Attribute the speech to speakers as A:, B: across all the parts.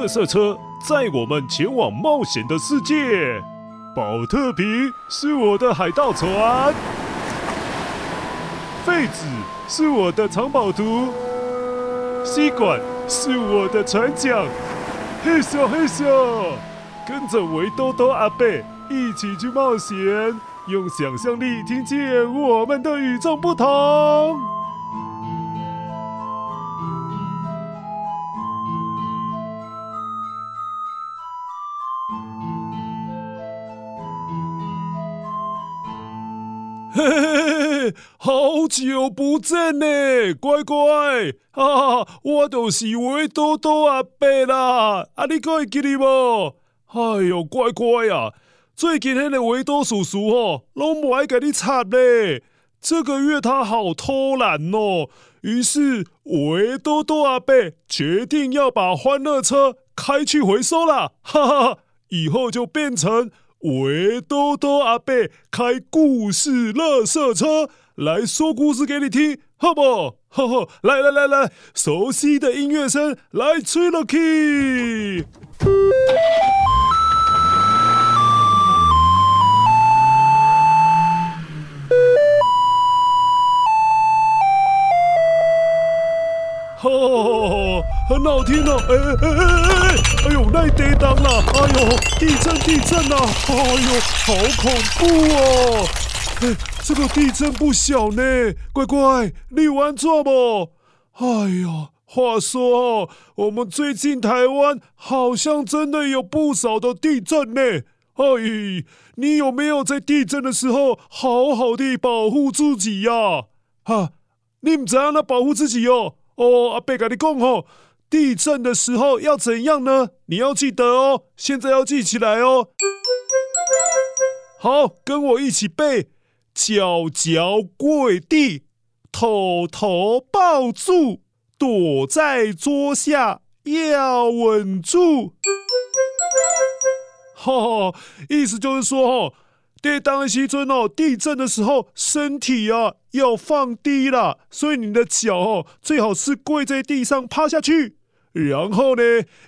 A: 特色车载我们前往冒险的世界。宝特瓶是我的海盗船，废纸是我的藏宝图，吸管是我的船桨。嘿咻嘿咻，跟着维多多阿贝一起去冒险，用想象力听见我们的与众不同。好久不见呢，乖乖，哈哈，我就是维多多阿伯啦，啊，你可会记得无？哎呦，乖乖啊，最近那个围兜叔叔哦，拢不爱给你擦嘞，这个月他好偷懒哦，于是维多多阿伯决定要把欢乐车开去回收啦，哈哈，以后就变成。维多多阿伯开故事垃圾车来说故事给你听，好不好？呵呵，来来来来，熟悉的音乐声来吹了 key。哦，很好听哦！哎哎哎哎哎！哎呦，那地当了！哎呦，地震地震呐！哎呦，好恐怖哦！哎，这个地震不小呢，乖乖，你有安怎不？哎呀，话说哦，我们最近台湾好像真的有不少的地震呢。哎，你有没有在地震的时候好好的保护自己呀？哈，你们怎样来保护自己哟？哦，阿伯跟你讲哦，地震的时候要怎样呢？你要记得哦，现在要记起来哦。好，跟我一起背：脚脚跪地，头头抱住，躲在桌下要稳住。哈、哦，意思就是说哦。对，当西尊哦，地震的时候，身体啊要放低了，所以你的脚哦最好是跪在地上趴下去，然后呢，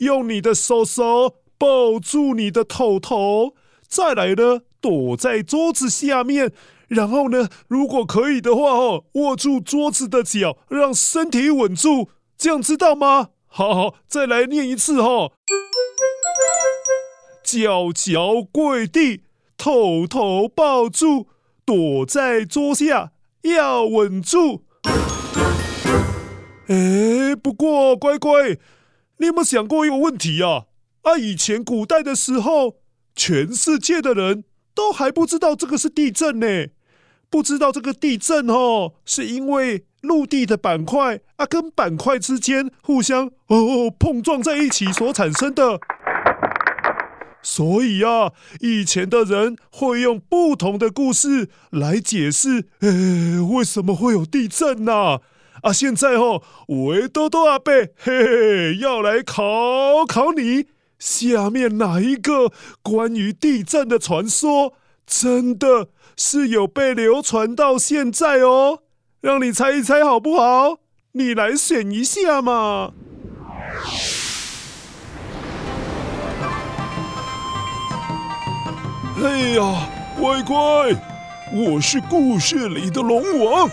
A: 用你的手手抱住你的头头，再来呢，躲在桌子下面，然后呢，如果可以的话哦，握住桌子的脚，让身体稳住，这样知道吗？好好，再来念一次哦，脚脚跪地。头头抱住，躲在桌下要稳住。哎，不过乖乖，你有没有想过一个问题啊？啊，以前古代的时候，全世界的人都还不知道这个是地震呢，不知道这个地震哦，是因为陆地的板块啊跟板块之间互相哦碰撞在一起所产生的。所以啊，以前的人会用不同的故事来解释，呃，为什么会有地震呢？啊，啊，现在哦，维多多阿伯，嘿嘿，要来考考你，下面哪一个关于地震的传说，真的是有被流传到现在哦？让你猜一猜好不好？你来选一下嘛。哎呀，乖乖，我是故事里的龙王，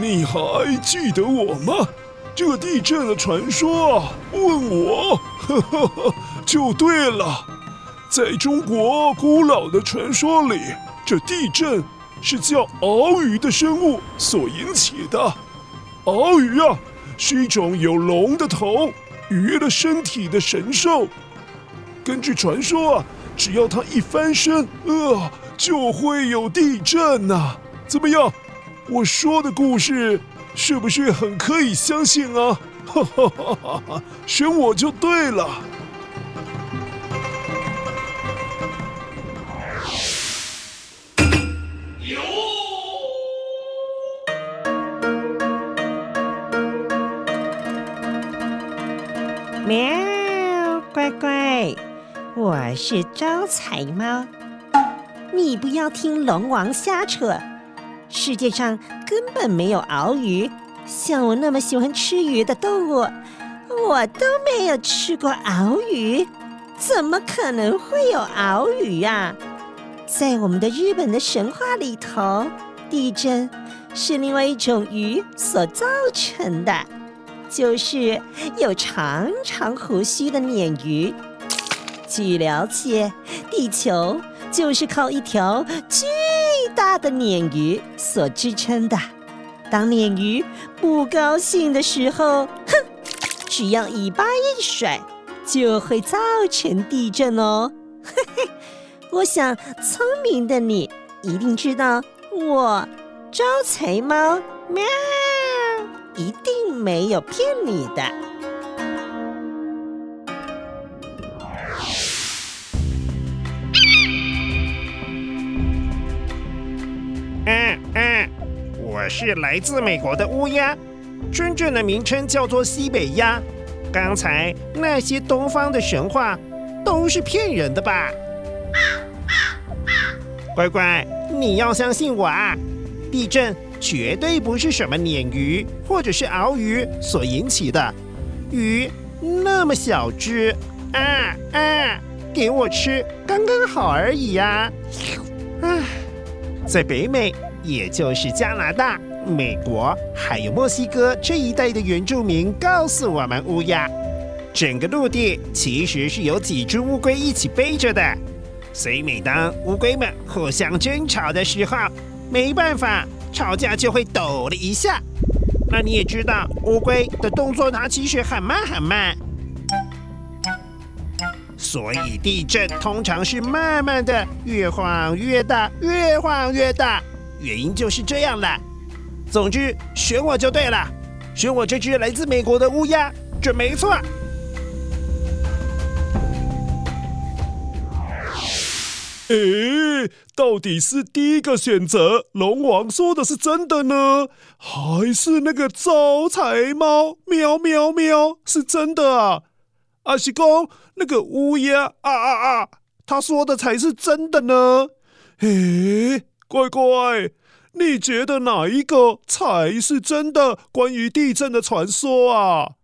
A: 你还记得我吗？这个地震的传说啊，问我，呵呵呵，就对了。在中国古老的传说里，这地震是叫鳌鱼的生物所引起的。鳌鱼啊，是一种有龙的头、鱼的身体的神兽。根据传说啊。只要它一翻身，呃，就会有地震呐。怎么样？我说的故事是不是很可以相信啊？哈哈哈哈哈！选我就对了。
B: 我是招财猫，你不要听龙王瞎扯，世界上根本没有鳌鱼，像我那么喜欢吃鱼的动物，我都没有吃过鳌鱼，怎么可能会有鳌鱼呀？在我们的日本的神话里头，地震是另外一种鱼所造成的，就是有长长胡须的鲶鱼。据了解，地球就是靠一条巨大的鲶鱼所支撑的。当鲶鱼不高兴的时候，哼，只要尾巴一甩，就会造成地震哦。嘿嘿。我想，聪明的你一定知道，我招财猫喵一定没有骗你的。
C: 是来自美国的乌鸦，真正的名称叫做西北鸦。刚才那些东方的神话都是骗人的吧？乖乖，你要相信我啊！地震绝对不是什么鲶鱼或者是鳌鱼所引起的，鱼那么小只，啊啊，给我吃刚刚好而已呀！啊，在北美，也就是加拿大、美国还有墨西哥这一带的原住民告诉我们乌鸦，整个陆地其实是有几只乌龟一起背着的。所以，每当乌龟们互相争吵的时候，没办法，吵架就会抖了一下。那你也知道，乌龟的动作它其实很慢很慢，所以地震通常是慢慢的，越晃越大，越晃越大。原因就是这样了。总之，选我就对了，选我这只来自美国的乌鸦，准没错。
A: 诶，到底是第一个选择龙王说的是真的呢，还是那个招财猫喵喵喵是真的啊？阿西公，那个乌鸦啊啊啊，他说的才是真的呢？诶，乖乖，你觉得哪一个才是真的关于地震的传说啊？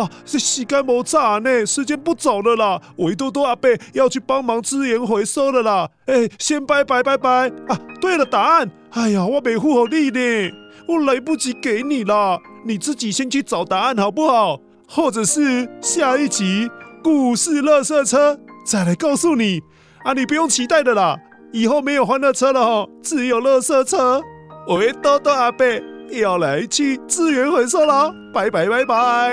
A: 啊！这时间没差呢，时间不早了啦。维多多阿伯要去帮忙资源回收了啦。哎，先拜拜拜拜啊！对了，答案。哎呀，我没护好你呢，我来不及给你啦。你自己先去找答案好不好？或者是下一集故事垃圾车再来告诉你啊！你不用期待的啦，以后没有欢乐车了哈，只有垃圾车。维多多阿伯。要来去资源回收了，拜拜拜拜。